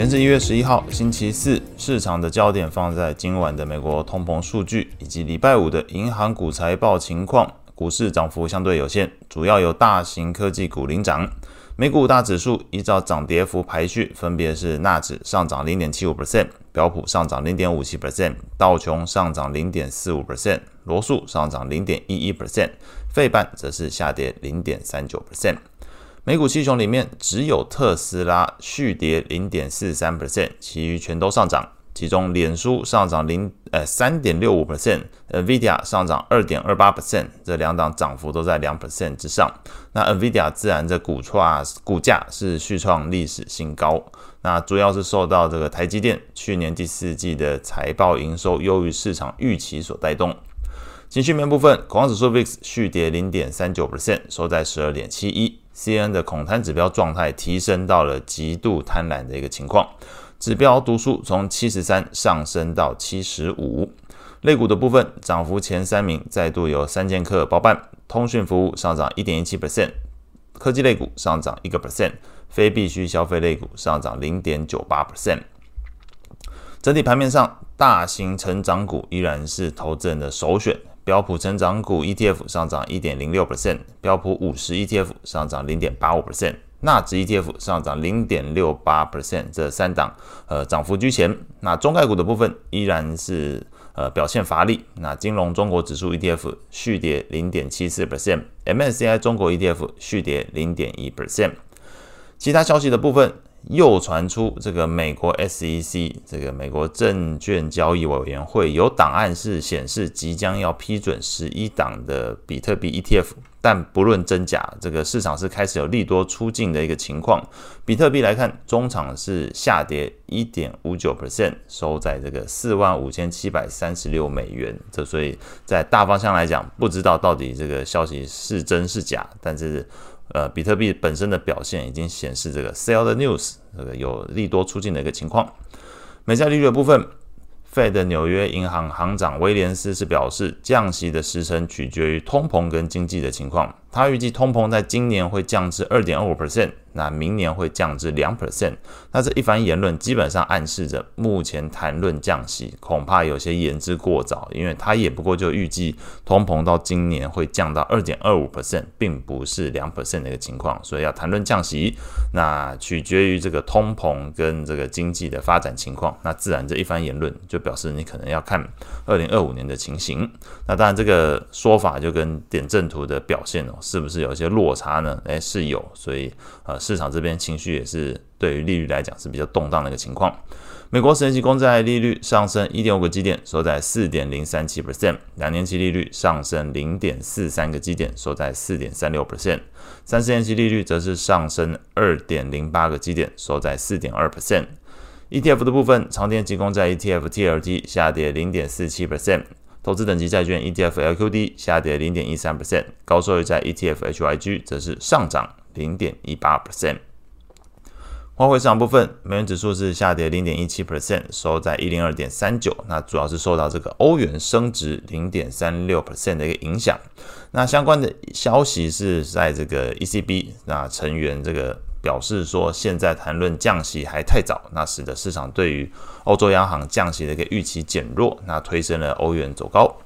截至一月十一号，星期四，市场的焦点放在今晚的美国通膨数据以及礼拜五的银行股财报情况。股市涨幅相对有限，主要由大型科技股领涨。美股五大指数依照涨跌幅排序，分别是纳指上涨零点七五 percent，标普上涨零点五七 percent，道琼上涨零点四五 percent，罗素上涨零点一一 percent，费半则是下跌零点三九 percent。美股七雄里面，只有特斯拉续跌零点四三 percent，其余全都上涨。其中，脸书上涨零呃三点六五 percent，NVIDIA 上涨二点二八 percent，这两档涨幅都在两 percent 之上。那 NVIDIA 自然这股创股价是续创历史新高。那主要是受到这个台积电去年第四季的财报营收优于市场预期所带动。情绪面部分，恐慌指数 VIX 续跌零点三九 percent，收在十二点七一。CN 的恐贪指标状态提升到了极度贪婪的一个情况。指标读数从七十三上升到七十五，类股的部分涨幅前三名再度由三剑客包办，通讯服务上涨一点一七 percent，科技类股上涨一个 percent，非必需消费类股上涨零点九八 percent。整体盘面上，大型成长股依然是投资人的首选，标普成长股 ETF 上涨一点零六 percent，标普五十 ETF 上涨零点八五 percent。纳指 ETF 上涨零点六八 percent，这三档呃涨幅居前。那中概股的部分依然是呃表现乏力。那金融中国指数 ETF 续跌零点七四 percent，MSCI 中国 ETF 续跌零点一 percent。其他消息的部分。又传出这个美国 SEC 这个美国证券交易委员会有档案是显示即将要批准十一档的比特币 ETF，但不论真假，这个市场是开始有利多出尽的一个情况。比特币来看，中场是下跌一点五九 percent，收在这个四万五千七百三十六美元。这所以在大方向来讲，不知道到底这个消息是真是假，但是。呃，比特币本身的表现已经显示这个 sell the news，这个有利多出尽的一个情况。美债利率的部分。Fed 纽约银行行长威廉斯是表示，降息的时程取决于通膨跟经济的情况。他预计通膨在今年会降至二点二五 percent，那明年会降至两 percent。那这一番言论基本上暗示着，目前谈论降息恐怕有些言之过早，因为他也不过就预计通膨到今年会降到二点二五 percent，并不是两 percent 的一个情况。所以要谈论降息，那取决于这个通膨跟这个经济的发展情况。那自然这一番言论就。表示你可能要看二零二五年的情形，那当然这个说法就跟点阵图的表现哦，是不是有一些落差呢？诶，是有，所以呃市场这边情绪也是对于利率来讲是比较动荡的一个情况。美国十年期公债利率上升一点五个基点，收在四点零三七 percent；两年期利率上升零点四三个基点，收在四点三六 percent；三十年期利率则是上升二点零八个基点，收在四点二 percent。ETF 的部分，长天期公债 ETF TLT 下跌零点四七 percent，投资等级债券 ETF LQD 下跌零点一三 percent，高收益债 ETF HYG 则是上涨零点一八 percent。外汇市场部分，美元指数是下跌零点一七 percent，收在一零二点三九。那主要是受到这个欧元升值零点三六 percent 的一个影响。那相关的消息是在这个 ECB 那成员这个。表示说，现在谈论降息还太早，那使得市场对于欧洲央行降息的一个预期减弱，那推升了欧元走高。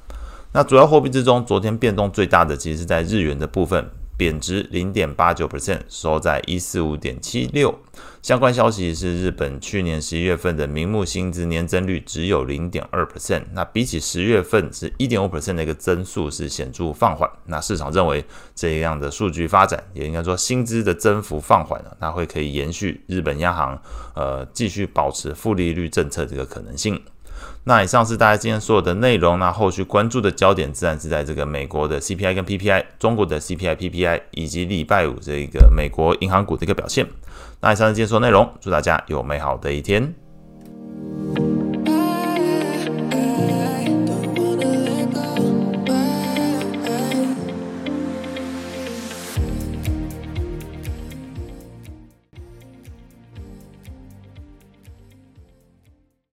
那主要货币之中，昨天变动最大的其实是在日元的部分。贬值零点八九 percent，收在一四五点七六。相关消息是，日本去年十一月份的名目薪资年增率只有零点二 percent，那比起十月份是一点五 percent 的一个增速是显著放缓。那市场认为这样的数据发展，也应该说薪资的增幅放缓了，那会可以延续日本央行呃继续保持负利率政策这个可能性。那以上是大家今天所有的内容。那后续关注的焦点自然是在这个美国的 CPI 跟 PPI，中国的 CPI、PPI，以及礼拜五这个美国银行股的一个表现。那以上是今天所有内容，祝大家有美好的一天。